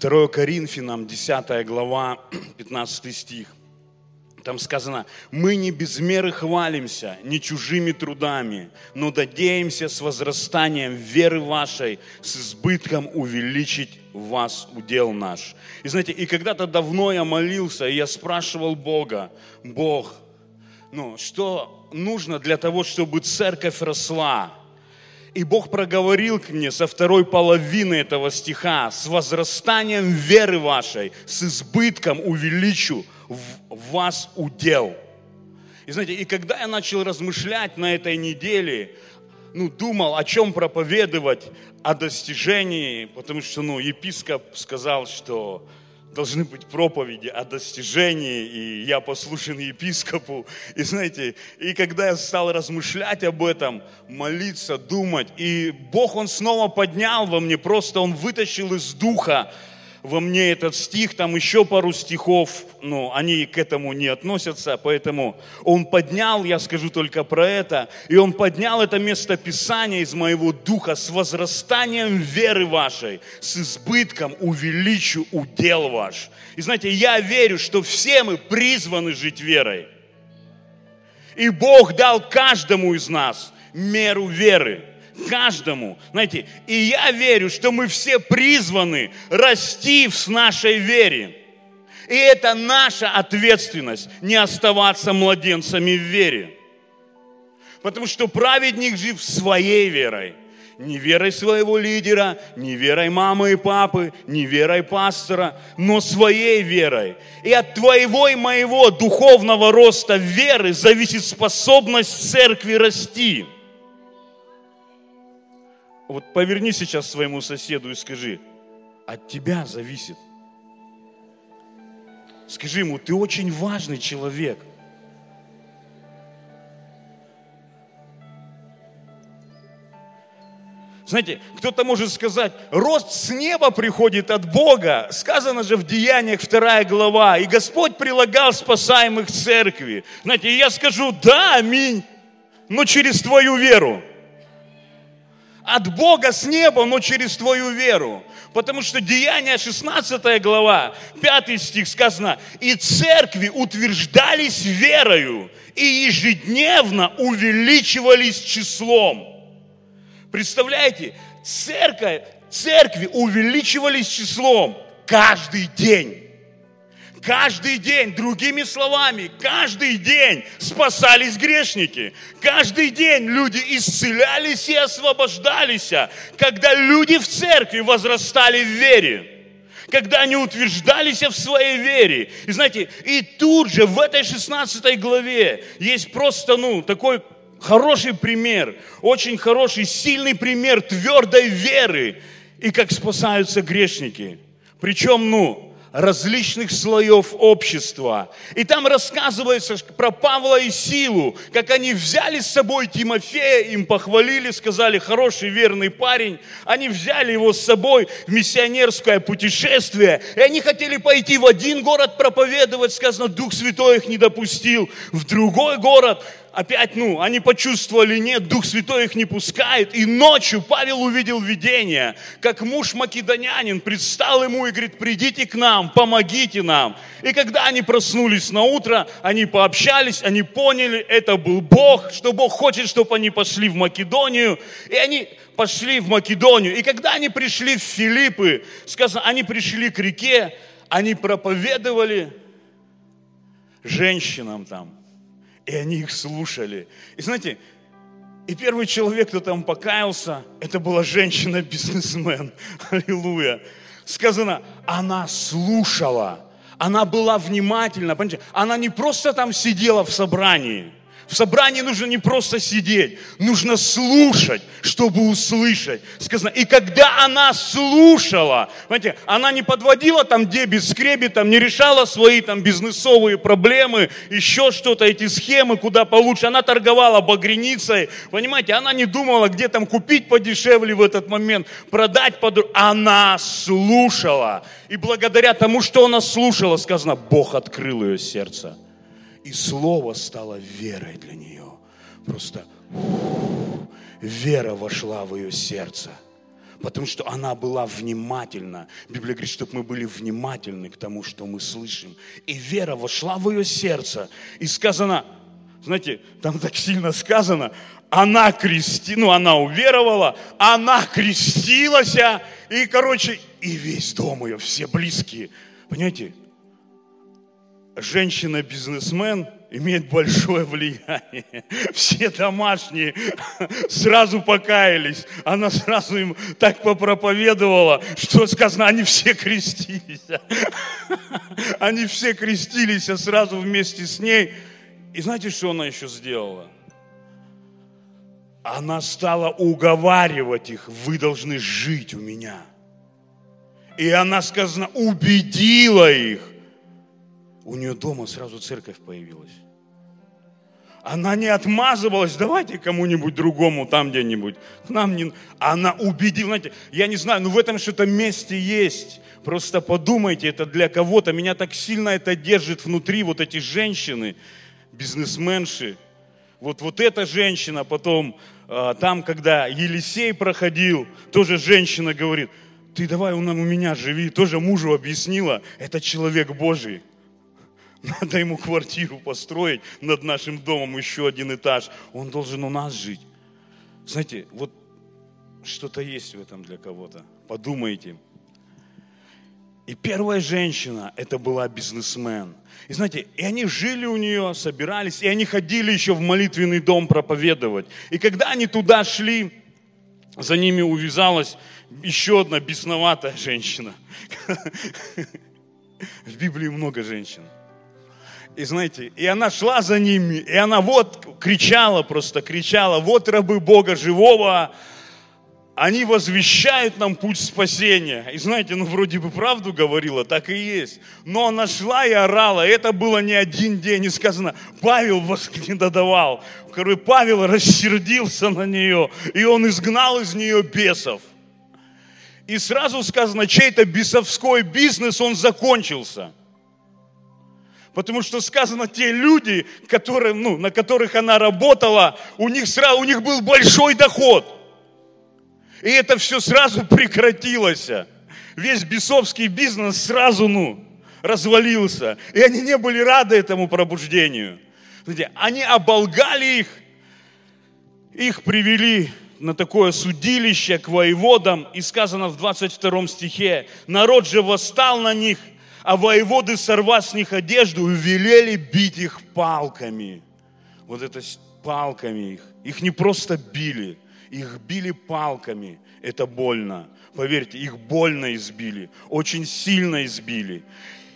2 Коринфянам, 10 глава, 15 стих. Там сказано, мы не без меры хвалимся, не чужими трудами, но надеемся с возрастанием веры вашей, с избытком увеличить вас удел наш. И знаете, и когда-то давно я молился, и я спрашивал Бога, Бог, ну, что нужно для того, чтобы церковь росла? И Бог проговорил к мне со второй половины этого стиха, с возрастанием веры вашей, с избытком увеличу в вас удел. И знаете, и когда я начал размышлять на этой неделе, ну, думал, о чем проповедовать, о достижении, потому что, ну, епископ сказал, что должны быть проповеди о достижении, и я послушен епископу. И знаете, и когда я стал размышлять об этом, молиться, думать, и Бог, Он снова поднял во мне, просто Он вытащил из духа во мне этот стих, там еще пару стихов, но они к этому не относятся, поэтому он поднял, я скажу только про это, и он поднял это место Писания из моего духа с возрастанием веры вашей, с избытком увеличу удел ваш. И знаете, я верю, что все мы призваны жить верой. И Бог дал каждому из нас меру веры каждому. Знаете, и я верю, что мы все призваны расти в нашей вере. И это наша ответственность не оставаться младенцами в вере. Потому что праведник жив своей верой. Не верой своего лидера, не верой мамы и папы, не верой пастора, но своей верой. И от твоего и моего духовного роста веры зависит способность церкви расти. Вот поверни сейчас своему соседу и скажи, от тебя зависит. Скажи ему, ты очень важный человек. Знаете, кто-то может сказать, рост с неба приходит от Бога. Сказано же в Деяниях 2 глава. И Господь прилагал спасаемых церкви. Знаете, я скажу, да, аминь, но через твою веру от Бога с неба, но через твою веру. Потому что Деяние 16 глава, 5 стих сказано, «И церкви утверждались верою, и ежедневно увеличивались числом». Представляете, церковь, церкви увеличивались числом каждый день. Каждый день, другими словами, каждый день спасались грешники. Каждый день люди исцелялись и освобождались, когда люди в церкви возрастали в вере когда они утверждались в своей вере. И знаете, и тут же в этой 16 главе есть просто, ну, такой хороший пример, очень хороший, сильный пример твердой веры и как спасаются грешники. Причем, ну, различных слоев общества. И там рассказывается про Павла и Силу, как они взяли с собой Тимофея, им похвалили, сказали, хороший, верный парень. Они взяли его с собой в миссионерское путешествие, и они хотели пойти в один город проповедовать, сказано, Дух Святой их не допустил, в другой город, опять, ну, они почувствовали, нет, Дух Святой их не пускает. И ночью Павел увидел видение, как муж македонянин предстал ему и говорит, придите к нам, помогите нам. И когда они проснулись на утро, они пообщались, они поняли, это был Бог, что Бог хочет, чтобы они пошли в Македонию. И они пошли в Македонию. И когда они пришли в Филиппы, сказано, они пришли к реке, они проповедовали женщинам там и они их слушали. И знаете, и первый человек, кто там покаялся, это была женщина-бизнесмен. Аллилуйя. Сказано, она слушала, она была внимательна. Понимаете? Она не просто там сидела в собрании, в собрании нужно не просто сидеть, нужно слушать, чтобы услышать. Сказано, и когда она слушала, понимаете, она не подводила там дебет, скребет, там, не решала свои там бизнесовые проблемы, еще что-то, эти схемы, куда получше. Она торговала багряницей, понимаете, она не думала, где там купить подешевле в этот момент, продать под... Она слушала. И благодаря тому, что она слушала, сказано, Бог открыл ее сердце. И слово стало верой для нее. Просто вера вошла в ее сердце. Потому что она была внимательна. Библия говорит, чтобы мы были внимательны к тому, что мы слышим. И вера вошла в ее сердце. И сказано, знаете, там так сильно сказано, она крести, ну она уверовала, она крестилась, и, короче, и весь дом ее, все близкие. Понимаете, женщина-бизнесмен имеет большое влияние. Все домашние сразу покаялись. Она сразу им так попроповедовала, что сказано, они все крестились. Они все крестились а сразу вместе с ней. И знаете, что она еще сделала? Она стала уговаривать их, вы должны жить у меня. И она, сказано, убедила их – у нее дома сразу церковь появилась. Она не отмазывалась, давайте кому-нибудь другому там где-нибудь. К нам не... Она убедила, знаете, я не знаю, но в этом что-то месте есть. Просто подумайте, это для кого-то. Меня так сильно это держит внутри, вот эти женщины, бизнесменши. Вот, вот эта женщина потом, а, там, когда Елисей проходил, тоже женщина говорит, ты давай у меня живи, тоже мужу объяснила, это человек Божий. Надо ему квартиру построить над нашим домом, еще один этаж. Он должен у нас жить. Знаете, вот что-то есть в этом для кого-то. Подумайте. И первая женщина, это была бизнесмен. И знаете, и они жили у нее, собирались, и они ходили еще в молитвенный дом проповедовать. И когда они туда шли, за ними увязалась еще одна бесноватая женщина. В Библии много женщин. И знаете, и она шла за ними, и она вот кричала просто, кричала, вот рабы Бога живого, они возвещают нам путь спасения. И знаете, ну вроде бы правду говорила, так и есть. Но она шла и орала, и это было не один день. И сказано, Павел вас не додавал. Короче, Павел рассердился на нее, и он изгнал из нее бесов. И сразу сказано, чей-то бесовской бизнес, он закончился. Потому что сказано, те люди, которые, ну, на которых она работала, у них, сразу, у них был большой доход. И это все сразу прекратилось. Весь бесовский бизнес сразу, ну, развалился. И они не были рады этому пробуждению. Знаете, они оболгали их, их привели на такое судилище к воеводам, и сказано в 22 стихе, народ же восстал на них – а воеводы, сорвав с них одежду, велели бить их палками. Вот это палками их. Их не просто били, их били палками. Это больно. Поверьте, их больно избили, очень сильно избили.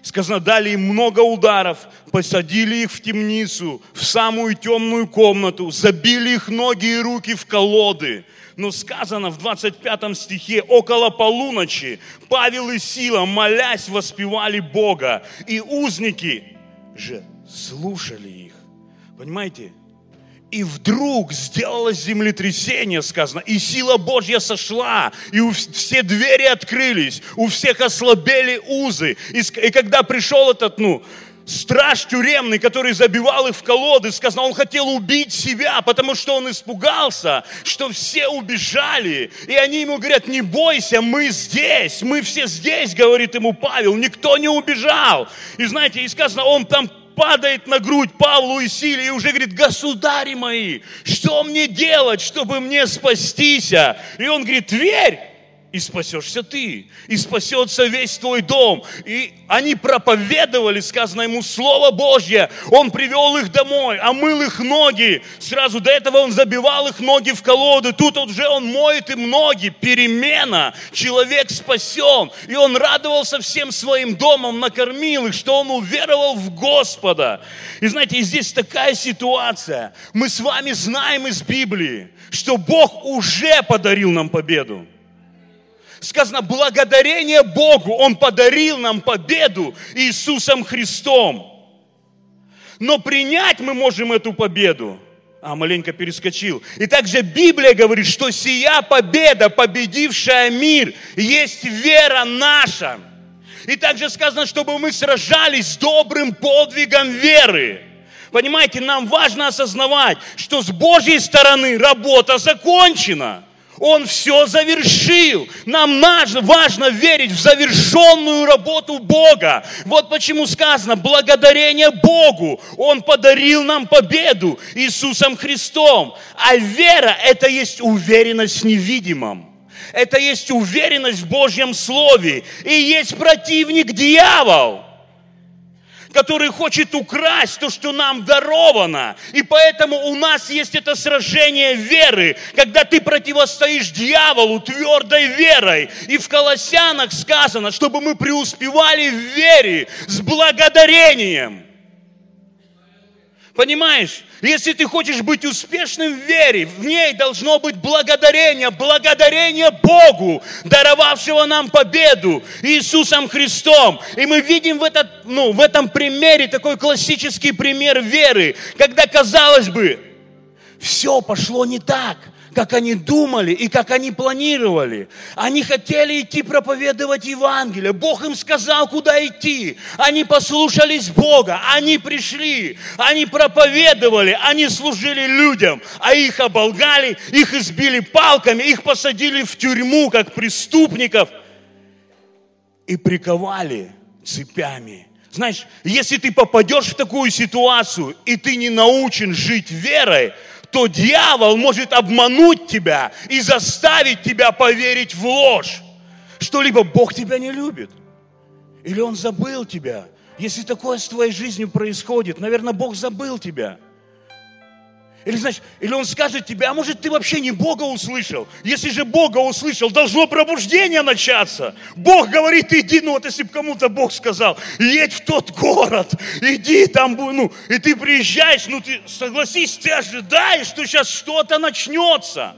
Сказано, дали им много ударов, посадили их в темницу, в самую темную комнату, забили их ноги и руки в колоды, но сказано в 25 стихе, около полуночи Павел и Сила, молясь, воспевали Бога, и узники же слушали их. Понимаете? И вдруг сделалось землетрясение, сказано, и сила Божья сошла, и у все двери открылись, у всех ослабели узы. И, и когда пришел этот, ну, страж тюремный, который забивал их в колоды, сказал, он хотел убить себя, потому что он испугался, что все убежали. И они ему говорят, не бойся, мы здесь, мы все здесь, говорит ему Павел, никто не убежал. И знаете, и сказано, он там падает на грудь Павлу и Силе и уже говорит, государи мои, что мне делать, чтобы мне спастись? И он говорит, верь, и спасешься ты, и спасется весь твой дом. И они проповедовали, сказано ему, Слово Божье. Он привел их домой, омыл их ноги. Сразу до этого он забивал их ноги в колоды. Тут уже он моет им ноги. Перемена. Человек спасен. И он радовался всем своим домом, накормил их, что он уверовал в Господа. И знаете, здесь такая ситуация. Мы с вами знаем из Библии, что Бог уже подарил нам победу сказано, благодарение Богу, Он подарил нам победу Иисусом Христом. Но принять мы можем эту победу. А, маленько перескочил. И также Библия говорит, что сия победа, победившая мир, есть вера наша. И также сказано, чтобы мы сражались с добрым подвигом веры. Понимаете, нам важно осознавать, что с Божьей стороны работа закончена. Он все завершил. Нам важно верить в завершенную работу Бога. Вот почему сказано, благодарение Богу. Он подарил нам победу Иисусом Христом. А вера – это есть уверенность в невидимом. Это есть уверенность в Божьем Слове. И есть противник дьявол – который хочет украсть то, что нам даровано. И поэтому у нас есть это сражение веры, когда ты противостоишь дьяволу твердой верой. И в Колоссянах сказано, чтобы мы преуспевали в вере с благодарением. Понимаешь? Если ты хочешь быть успешным в вере, в ней должно быть благодарение, благодарение Богу, даровавшего нам победу Иисусом Христом. И мы видим в, этот, ну, в этом примере такой классический пример веры, когда, казалось бы, все пошло не так – как они думали и как они планировали. Они хотели идти проповедовать Евангелие. Бог им сказал, куда идти. Они послушались Бога, они пришли, они проповедовали, они служили людям, а их оболгали, их избили палками, их посадили в тюрьму, как преступников, и приковали цепями. Знаешь, если ты попадешь в такую ситуацию, и ты не научен жить верой, то дьявол может обмануть тебя и заставить тебя поверить в ложь. Что либо Бог тебя не любит, или Он забыл тебя. Если такое с твоей жизнью происходит, наверное, Бог забыл тебя – или, значит, или он скажет тебе, а может ты вообще не Бога услышал? Если же Бога услышал, должно пробуждение начаться. Бог говорит, иди, ну вот если бы кому-то Бог сказал, едь в тот город, иди там, ну, и ты приезжаешь, ну ты согласись, ты ожидаешь, что сейчас что-то начнется.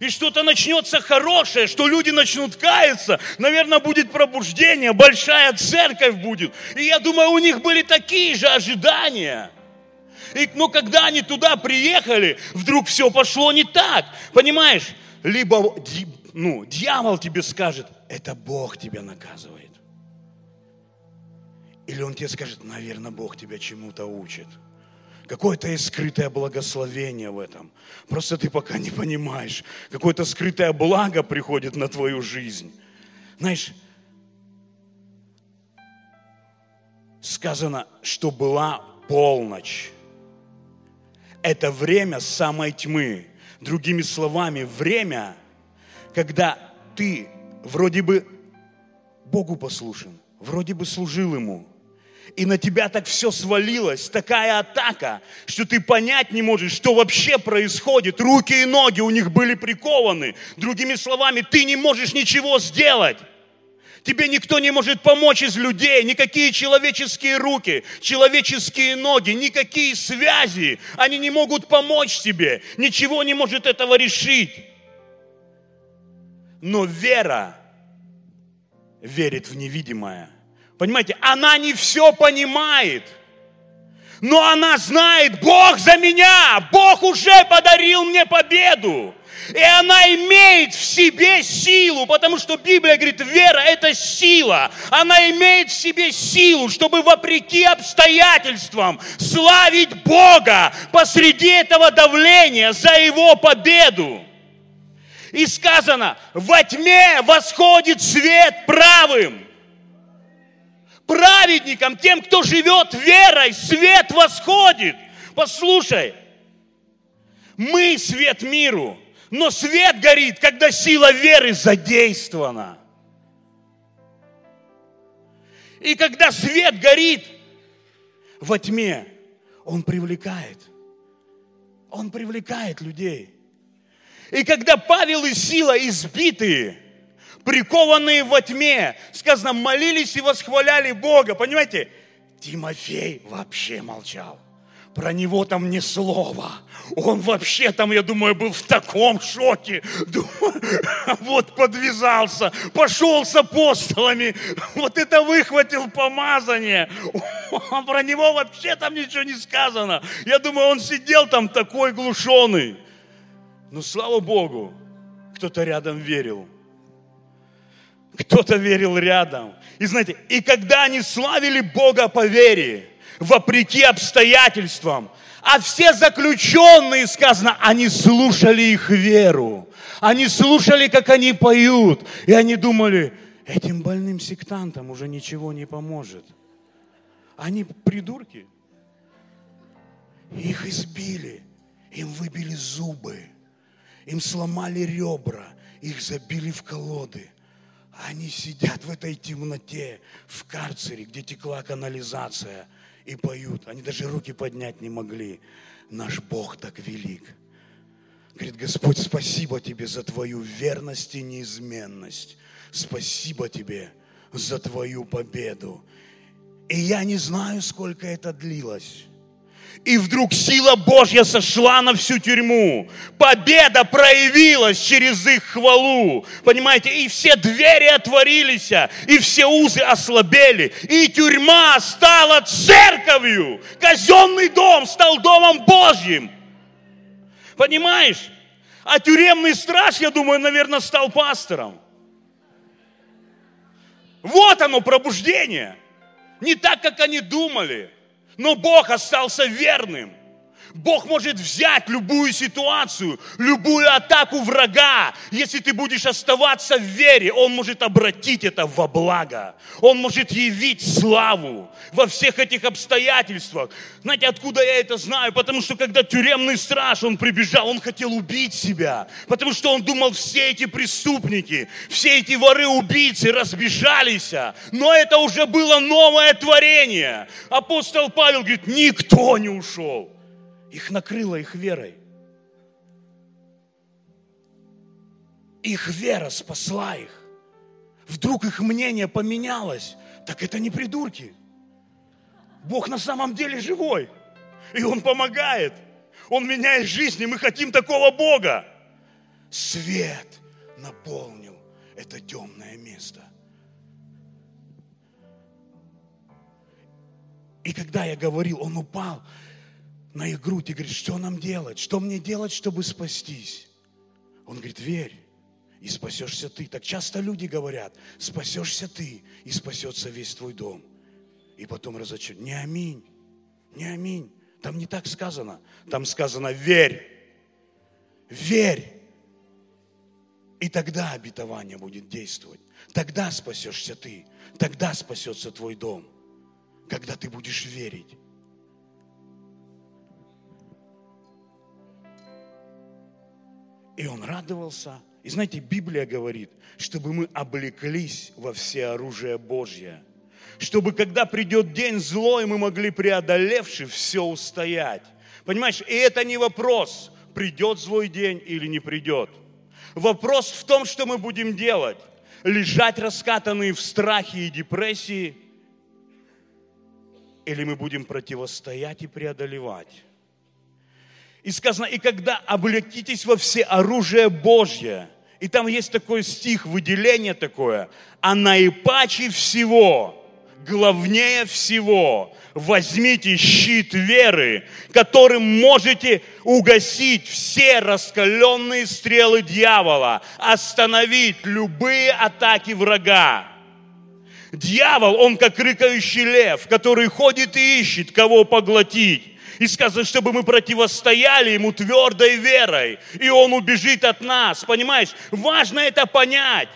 И что-то начнется хорошее, что люди начнут каяться, наверное, будет пробуждение, большая церковь будет. И я думаю, у них были такие же ожидания – и, но когда они туда приехали, вдруг все пошло не так. Понимаешь? Либо ну, дьявол тебе скажет, это Бог тебя наказывает. Или он тебе скажет, наверное, Бог тебя чему-то учит. Какое-то есть скрытое благословение в этом. Просто ты пока не понимаешь. Какое-то скрытое благо приходит на твою жизнь. Знаешь, сказано, что была полночь это время самой тьмы. Другими словами, время, когда ты вроде бы Богу послушен, вроде бы служил Ему, и на тебя так все свалилось, такая атака, что ты понять не можешь, что вообще происходит. Руки и ноги у них были прикованы. Другими словами, ты не можешь ничего сделать. Тебе никто не может помочь из людей, никакие человеческие руки, человеческие ноги, никакие связи, они не могут помочь тебе, ничего не может этого решить. Но вера верит в невидимое. Понимаете, она не все понимает, но она знает, Бог за меня, Бог уже подарил мне победу. И она имеет в себе силу, потому что Библия говорит, вера – это сила. Она имеет в себе силу, чтобы вопреки обстоятельствам славить Бога посреди этого давления за Его победу. И сказано, во тьме восходит свет правым. Праведникам, тем, кто живет верой, свет восходит. Послушай, мы свет миру – но свет горит, когда сила веры задействована. И когда свет горит во тьме, он привлекает. Он привлекает людей. И когда Павел и Сила избитые, прикованные во тьме, сказано, молились и восхваляли Бога. Понимаете, Тимофей вообще молчал. Про него там ни слова. Он вообще там, я думаю, был в таком шоке. Вот подвязался, пошел с апостолами. Вот это выхватил помазание. Про него вообще там ничего не сказано. Я думаю, он сидел там такой глушенный. Но слава Богу, кто-то рядом верил. Кто-то верил рядом. И знаете, и когда они славили Бога по вере, вопреки обстоятельствам. А все заключенные, сказано, они слушали их веру. Они слушали, как они поют. И они думали, этим больным сектантам уже ничего не поможет. Они придурки. Их избили, им выбили зубы, им сломали ребра, их забили в колоды. Они сидят в этой темноте, в карцере, где текла канализация, и поют. Они даже руки поднять не могли. Наш Бог так велик. Говорит, Господь, спасибо тебе за твою верность и неизменность. Спасибо тебе за твою победу. И я не знаю, сколько это длилось. И вдруг сила Божья сошла на всю тюрьму. Победа проявилась через их хвалу. Понимаете? И все двери отворились, и все узы ослабели. И тюрьма стала церковью. Казенный дом стал домом Божьим. Понимаешь? А тюремный страж, я думаю, наверное, стал пастором. Вот оно, пробуждение. Не так, как они думали. Но Бог остался верным. Бог может взять любую ситуацию, любую атаку врага. Если ты будешь оставаться в вере, Он может обратить это во благо. Он может явить славу во всех этих обстоятельствах. Знаете, откуда я это знаю? Потому что когда тюремный страж, он прибежал, он хотел убить себя. Потому что он думал, все эти преступники, все эти воры-убийцы разбежались. Но это уже было новое творение. Апостол Павел говорит, никто не ушел. Их накрыло их верой. Их вера спасла их. Вдруг их мнение поменялось. Так это не придурки. Бог на самом деле живой. И Он помогает. Он меняет жизнь, и мы хотим такого Бога. Свет наполнил это темное место. И когда я говорил, он упал, на их грудь и говорит, что нам делать? Что мне делать, чтобы спастись? Он говорит, верь, и спасешься ты. Так часто люди говорят, спасешься ты, и спасется весь твой дом. И потом разочарован. Не аминь, не аминь. Там не так сказано. Там сказано, верь, верь. И тогда обетование будет действовать. Тогда спасешься ты. Тогда спасется твой дом. Когда ты будешь верить. И он радовался. И знаете, Библия говорит, чтобы мы облеклись во все оружие Божье. Чтобы когда придет день злой, мы могли, преодолевши, все устоять. Понимаешь, и это не вопрос, придет злой день или не придет. Вопрос в том, что мы будем делать. Лежать раскатанные в страхе и депрессии, или мы будем противостоять и преодолевать. И сказано, и когда облекитесь во все оружие Божье, и там есть такой стих, выделение такое, а наипаче всего, главнее всего, возьмите щит веры, которым можете угасить все раскаленные стрелы дьявола, остановить любые атаки врага. Дьявол, он как рыкающий лев, который ходит и ищет, кого поглотить. И сказано, чтобы мы противостояли ему твердой верой, и он убежит от нас. Понимаешь, важно это понять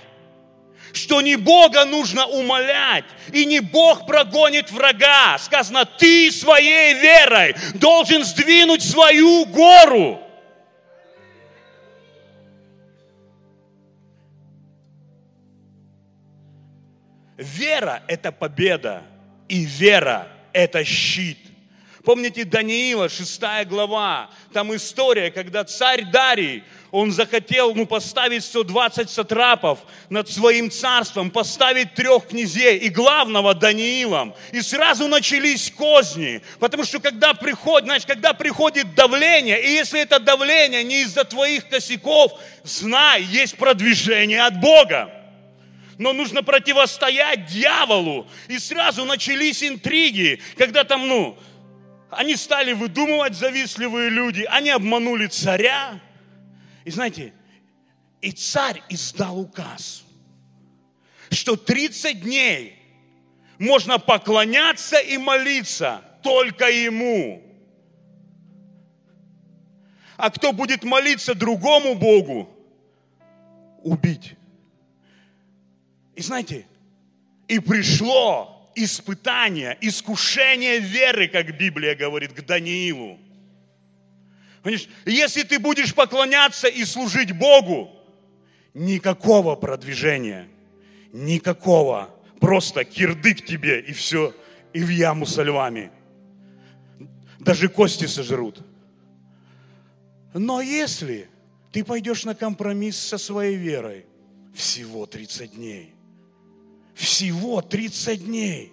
что не Бога нужно умолять, и не Бог прогонит врага. Сказано, ты своей верой должен сдвинуть свою гору. Вера – это победа, и вера – это щит. Помните Даниила, 6 глава, там история, когда царь Дарий, он захотел ну, поставить 120 сатрапов над своим царством, поставить трех князей и главного Даниилом. И сразу начались козни, потому что когда приходит, знаешь, когда приходит давление, и если это давление не из-за твоих косяков, знай, есть продвижение от Бога но нужно противостоять дьяволу. И сразу начались интриги, когда там, ну, они стали выдумывать завистливые люди, они обманули царя. И знаете, и царь издал указ, что 30 дней можно поклоняться и молиться только ему. А кто будет молиться другому Богу, убить. И знаете, и пришло испытание, искушение веры, как Библия говорит, к Даниилу. Понимаешь, если ты будешь поклоняться и служить Богу, никакого продвижения, никакого, просто кирдык тебе и все, и в яму со львами. Даже кости сожрут. Но если ты пойдешь на компромисс со своей верой, всего 30 дней, всего 30 дней,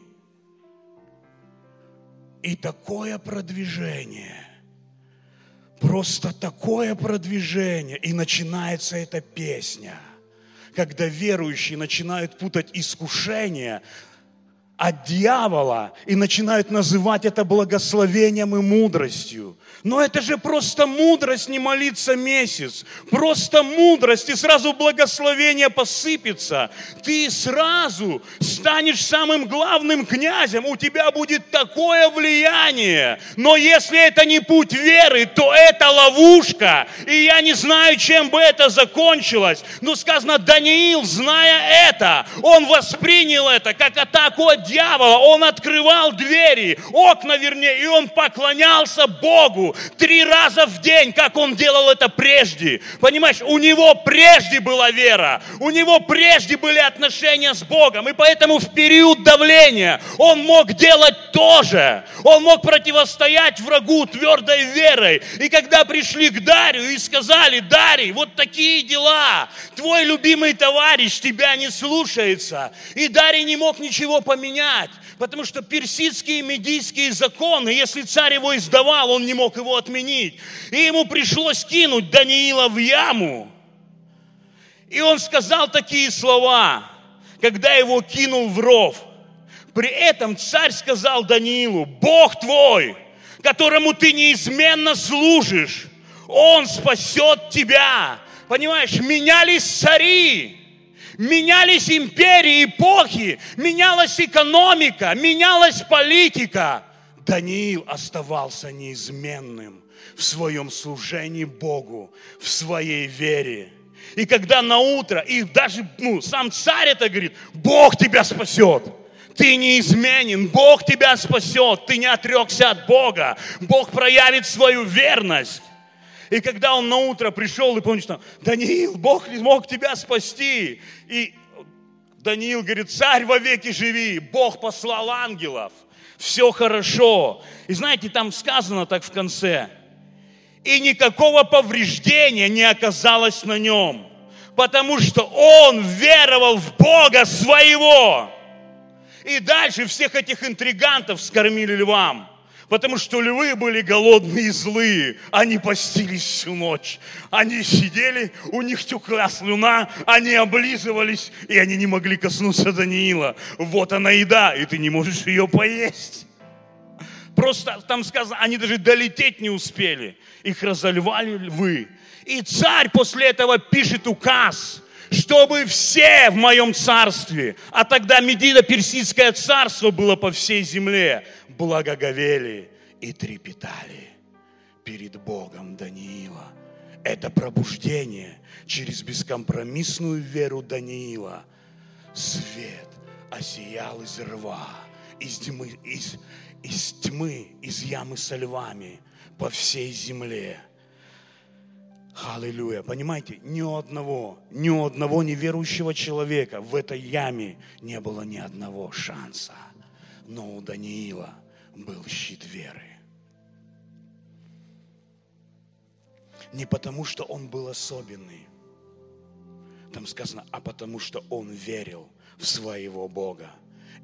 и такое продвижение – Просто такое продвижение. И начинается эта песня, когда верующие начинают путать искушение от дьявола и начинают называть это благословением и мудростью. Но это же просто мудрость не молиться месяц. Просто мудрость, и сразу благословение посыпется. Ты сразу станешь самым главным князем. У тебя будет такое влияние. Но если это не путь веры, то это ловушка. И я не знаю, чем бы это закончилось. Но сказано, Даниил, зная это, он воспринял это как атаку от дьявола. Он открывал двери, окна вернее, и он поклонялся Богу три раза в день, как он делал это прежде. Понимаешь, у него прежде была вера, у него прежде были отношения с Богом, и поэтому в период давления он мог делать то же. Он мог противостоять врагу твердой верой. И когда пришли к Дарию и сказали, Дарий, вот такие дела, твой любимый товарищ тебя не слушается, и Дарий не мог ничего поменять. Потому что персидские и медийские законы, если царь его издавал, он не мог его отменить. И ему пришлось кинуть Даниила в яму. И он сказал такие слова, когда его кинул в ров. При этом царь сказал Даниилу, Бог твой, которому ты неизменно служишь, Он спасет тебя. Понимаешь, менялись цари, Менялись империи, эпохи, менялась экономика, менялась политика. Даниил оставался неизменным в своем служении Богу, в своей вере. И когда на утро, и даже ну, сам царь это говорит, Бог тебя спасет. Ты неизменен, Бог тебя спасет, ты не отрекся от Бога, Бог проявит свою верность. И когда он на утро пришел и помнишь, там, Даниил, Бог не смог тебя спасти. И Даниил говорит, царь вовеки живи, Бог послал ангелов, все хорошо. И знаете, там сказано так в конце, и никакого повреждения не оказалось на нем, потому что он веровал в Бога своего. И дальше всех этих интригантов скормили львам. Потому что львы были голодные и злые. Они постились всю ночь. Они сидели, у них текла слюна, они облизывались, и они не могли коснуться Даниила. Вот она еда, и ты не можешь ее поесть. Просто там сказано, они даже долететь не успели. Их разольвали львы. И царь после этого пишет указ, чтобы все в моем царстве, а тогда Медино-Персидское царство было по всей земле, благоговели и трепетали перед Богом Даниила. Это пробуждение через бескомпромиссную веру Даниила. Свет осиял из рва, из тьмы, из, из тьмы, из ямы со львами по всей земле. Аллилуйя. Понимаете, ни одного, ни одного неверующего человека в этой яме не было ни одного шанса. Но у Даниила был щит веры. Не потому, что он был особенный, там сказано, а потому, что он верил в своего Бога.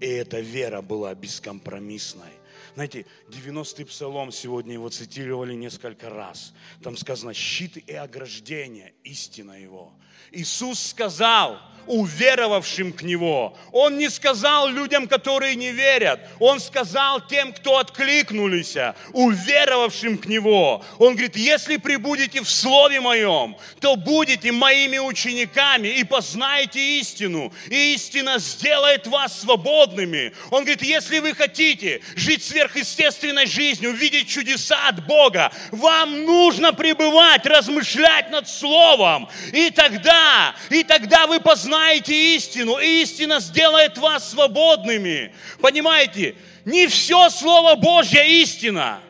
И эта вера была бескомпромиссной. Знаете, 90-й псалом, сегодня его цитировали несколько раз. Там сказано, щит и ограждение, истина его. Иисус сказал, уверовавшим к Него. Он не сказал людям, которые не верят. Он сказал тем, кто откликнулись, уверовавшим к Него. Он говорит, если прибудете в Слове Моем, то будете моими учениками и познаете истину. И истина сделает вас свободными. Он говорит, если вы хотите жить сверхъестественной жизнью, видеть чудеса от Бога, вам нужно пребывать, размышлять над Словом. И тогда и тогда вы познаете истину, и истина сделает вас свободными. Понимаете? Не все Слово Божье истина.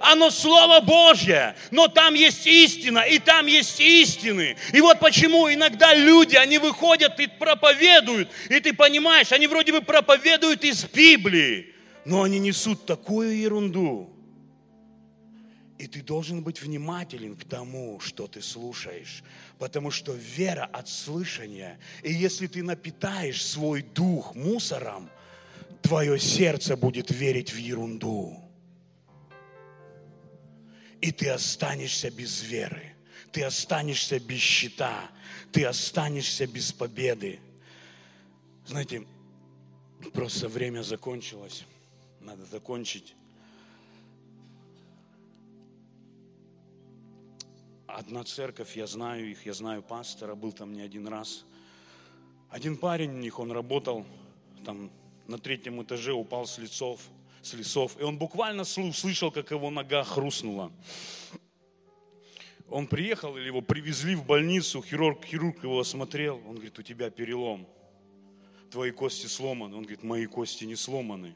Оно Слово Божье, но там есть истина, и там есть истины. И вот почему иногда люди, они выходят и проповедуют, и ты понимаешь, они вроде бы проповедуют из Библии, но они несут такую ерунду. И ты должен быть внимателен к тому, что ты слушаешь, потому что вера от слышания, и если ты напитаешь свой дух мусором, твое сердце будет верить в ерунду. И ты останешься без веры, ты останешься без щита, ты останешься без победы. Знаете, просто время закончилось, надо закончить. Одна церковь, я знаю их, я знаю пастора, был там не один раз. Один парень у них, он работал там на третьем этаже, упал с лицов, с лесов, и он буквально слышал, как его нога хрустнула. Он приехал или его привезли в больницу, хирург, хирург его осмотрел, он говорит, у тебя перелом, твои кости сломаны. Он говорит, мои кости не сломаны.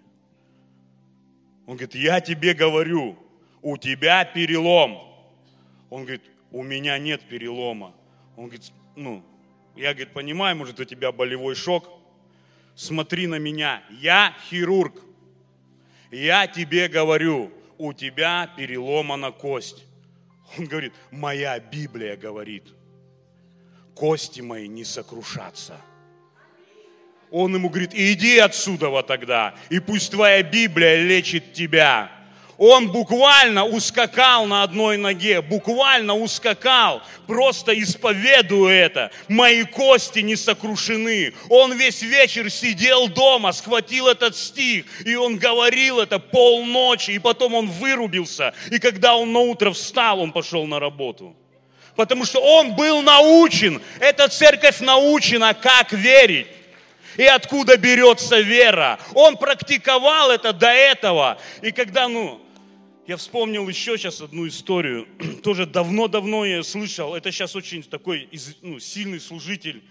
Он говорит, я тебе говорю, у тебя перелом. Он говорит, у меня нет перелома. Он говорит, ну, я, говорит, понимаю, может, у тебя болевой шок. Смотри на меня, я хирург. Я тебе говорю, у тебя переломана кость. Он говорит, моя Библия говорит, кости мои не сокрушатся. Он ему говорит, иди отсюда вот тогда, и пусть твоя Библия лечит тебя он буквально ускакал на одной ноге, буквально ускакал, просто исповедуя это. Мои кости не сокрушены. Он весь вечер сидел дома, схватил этот стих, и он говорил это полночи, и потом он вырубился. И когда он на утро встал, он пошел на работу. Потому что он был научен, эта церковь научена, как верить и откуда берется вера. Он практиковал это до этого. И когда, ну, я вспомнил еще сейчас одну историю. Тоже давно-давно я слышал. Это сейчас очень такой ну, сильный служитель.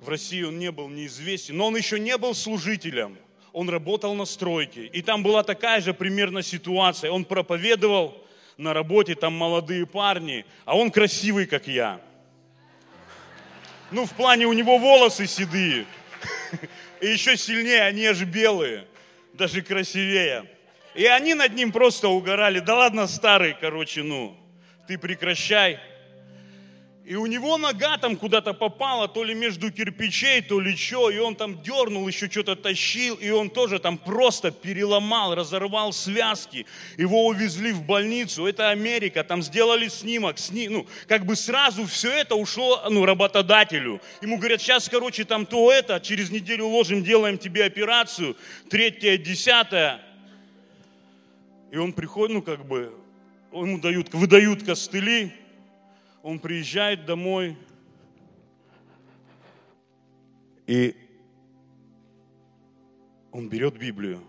В России он не был неизвестен. Но он еще не был служителем. Он работал на стройке. И там была такая же примерно ситуация. Он проповедовал на работе, там молодые парни. А он красивый, как я. Ну, в плане у него волосы седые. И еще сильнее, они аж белые. Даже красивее. И они над ним просто угорали. Да ладно, старый, короче, ну, ты прекращай. И у него нога там куда-то попала, то ли между кирпичей, то ли что, и он там дернул, еще что-то тащил, и он тоже там просто переломал, разорвал связки. Его увезли в больницу, это Америка, там сделали снимок, сни, ну, как бы сразу все это ушло, ну, работодателю. Ему говорят, сейчас, короче, там то это, через неделю ложим, делаем тебе операцию, третье, десятое. И он приходит, ну как бы, ему дают, выдают костыли, он приезжает домой, и он берет Библию,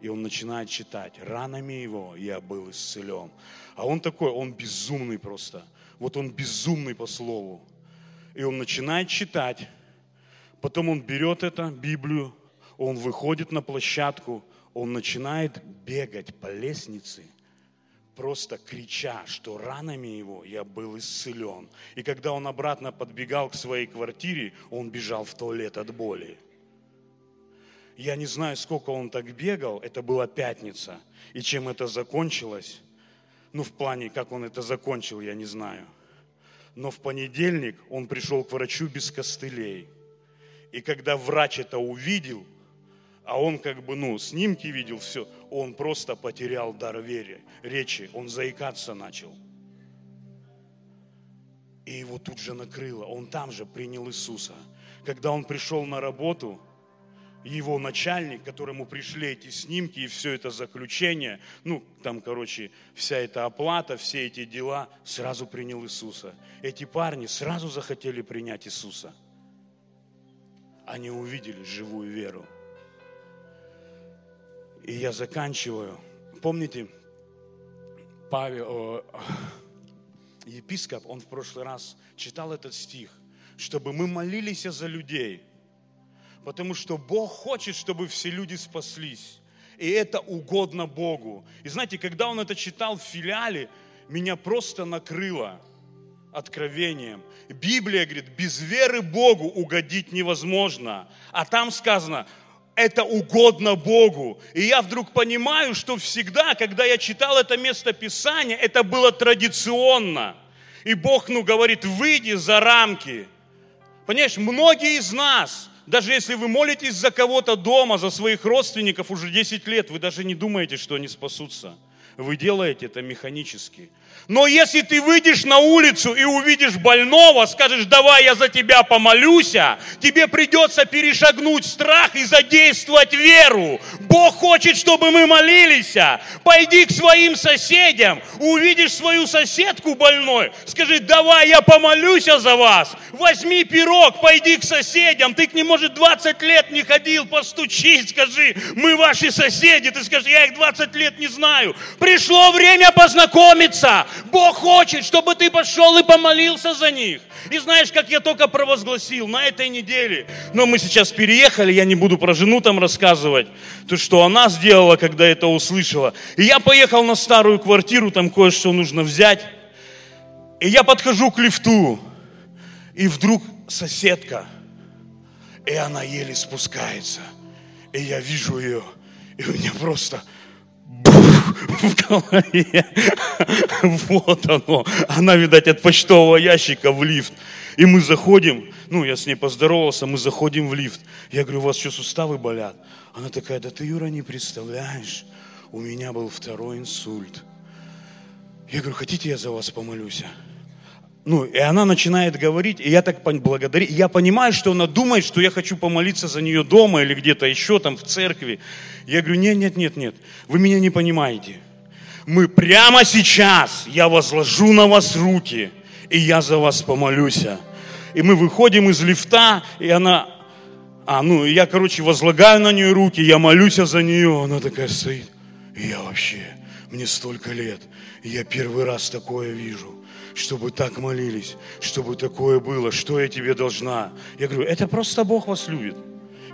и он начинает читать. Ранами его я был исцелен. А он такой, он безумный просто. Вот он безумный по слову. И он начинает читать. Потом он берет это, Библию, он выходит на площадку, он начинает бегать по лестнице, просто крича, что ранами его я был исцелен. И когда он обратно подбегал к своей квартире, он бежал в туалет от боли. Я не знаю, сколько он так бегал, это была пятница. И чем это закончилось, ну в плане, как он это закончил, я не знаю. Но в понедельник он пришел к врачу без костылей. И когда врач это увидел, а он как бы, ну, снимки видел, все, он просто потерял дар веры, речи, он заикаться начал. И его тут же накрыло, он там же принял Иисуса. Когда он пришел на работу, его начальник, которому пришли эти снимки и все это заключение, ну, там, короче, вся эта оплата, все эти дела, сразу принял Иисуса. Эти парни сразу захотели принять Иисуса. Они увидели живую веру. И я заканчиваю. Помните, Павел, епископ, он в прошлый раз читал этот стих, чтобы мы молились за людей. Потому что Бог хочет, чтобы все люди спаслись. И это угодно Богу. И знаете, когда он это читал в филиале, меня просто накрыло откровением. Библия говорит, без веры Богу угодить невозможно. А там сказано, это угодно Богу. И я вдруг понимаю, что всегда, когда я читал это место Писания, это было традиционно. И Бог, ну, говорит, выйди за рамки. Понимаешь, многие из нас, даже если вы молитесь за кого-то дома, за своих родственников уже 10 лет, вы даже не думаете, что они спасутся. Вы делаете это механически. Но если ты выйдешь на улицу и увидишь больного, скажешь, давай я за тебя помолюсь, тебе придется перешагнуть страх и задействовать веру. Бог хочет, чтобы мы молились. Пойди к своим соседям, увидишь свою соседку больной, скажи, давай я помолюсь за вас. Возьми пирог, пойди к соседям. Ты к ним, может, 20 лет не ходил, постучи, скажи, мы ваши соседи. Ты скажешь, я их 20 лет не знаю. Пришло время познакомиться. Бог хочет, чтобы ты пошел и помолился за них. И знаешь, как я только провозгласил на этой неделе. Но мы сейчас переехали, я не буду про жену там рассказывать. То, что она сделала, когда это услышала. И я поехал на старую квартиру, там кое-что нужно взять. И я подхожу к лифту. И вдруг соседка. И она еле спускается. И я вижу ее. И у меня просто в голове. Вот оно. Она, видать, от почтового ящика в лифт. И мы заходим, ну, я с ней поздоровался, мы заходим в лифт. Я говорю, у вас что, суставы болят? Она такая, да ты, Юра, не представляешь, у меня был второй инсульт. Я говорю, хотите, я за вас помолюсь? Ну, и она начинает говорить, и я так благодарю. Я понимаю, что она думает, что я хочу помолиться за нее дома или где-то еще там в церкви. Я говорю, нет, нет, нет, нет, вы меня не понимаете. Мы прямо сейчас, я возложу на вас руки, и я за вас помолюсь. И мы выходим из лифта, и она, а, ну, я, короче, возлагаю на нее руки, я молюсь за нее, она такая стоит. И я вообще, мне столько лет, я первый раз такое вижу чтобы так молились, чтобы такое было, что я тебе должна. Я говорю, это просто Бог вас любит.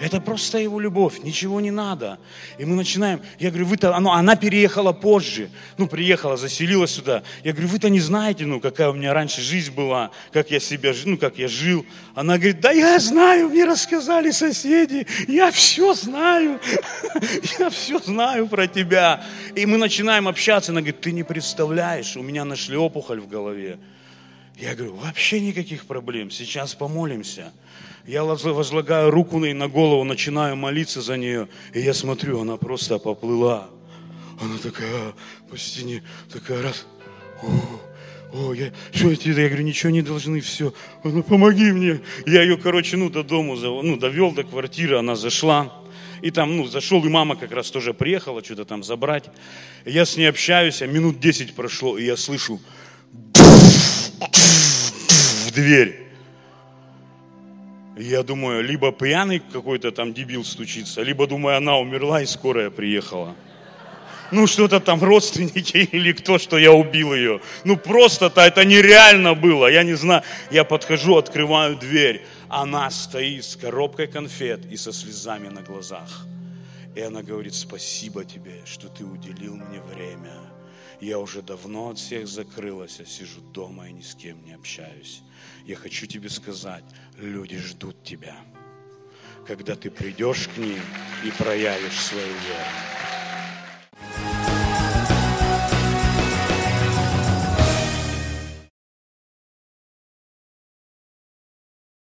Это просто его любовь, ничего не надо. И мы начинаем, я говорю, вы-то, ну, она переехала позже, ну, приехала, заселилась сюда. Я говорю, вы-то не знаете, ну, какая у меня раньше жизнь была, как я себя, ну, как я жил. Она говорит, да я знаю, мне рассказали соседи, я все знаю, я все знаю про тебя. И мы начинаем общаться, она говорит, ты не представляешь, у меня нашли опухоль в голове. Я говорю, вообще никаких проблем, сейчас помолимся. Я возлагаю руку на голову, начинаю молиться за нее, и я смотрю, она просто поплыла. Она такая по стене, такая раз. О, о, я, что тебе, я говорю, ничего не должны, все. Она, помоги мне. Я ее, короче, ну, до дому, ну, довел до квартиры, она зашла. И там, ну, зашел, и мама как раз тоже приехала что-то там забрать. Я с ней общаюсь, а минут 10 прошло, и я слышу в дверь. Я думаю, либо пьяный какой-то там дебил стучится, либо, думаю, она умерла и скорая приехала. Ну, что-то там родственники или кто, что я убил ее. Ну, просто-то это нереально было. Я не знаю. Я подхожу, открываю дверь. Она стоит с коробкой конфет и со слезами на глазах. И она говорит, спасибо тебе, что ты уделил мне время. Я уже давно от всех закрылась, я сижу дома и ни с кем не общаюсь. Я хочу тебе сказать, люди ждут тебя, когда ты придешь к ним и проявишь свою веру.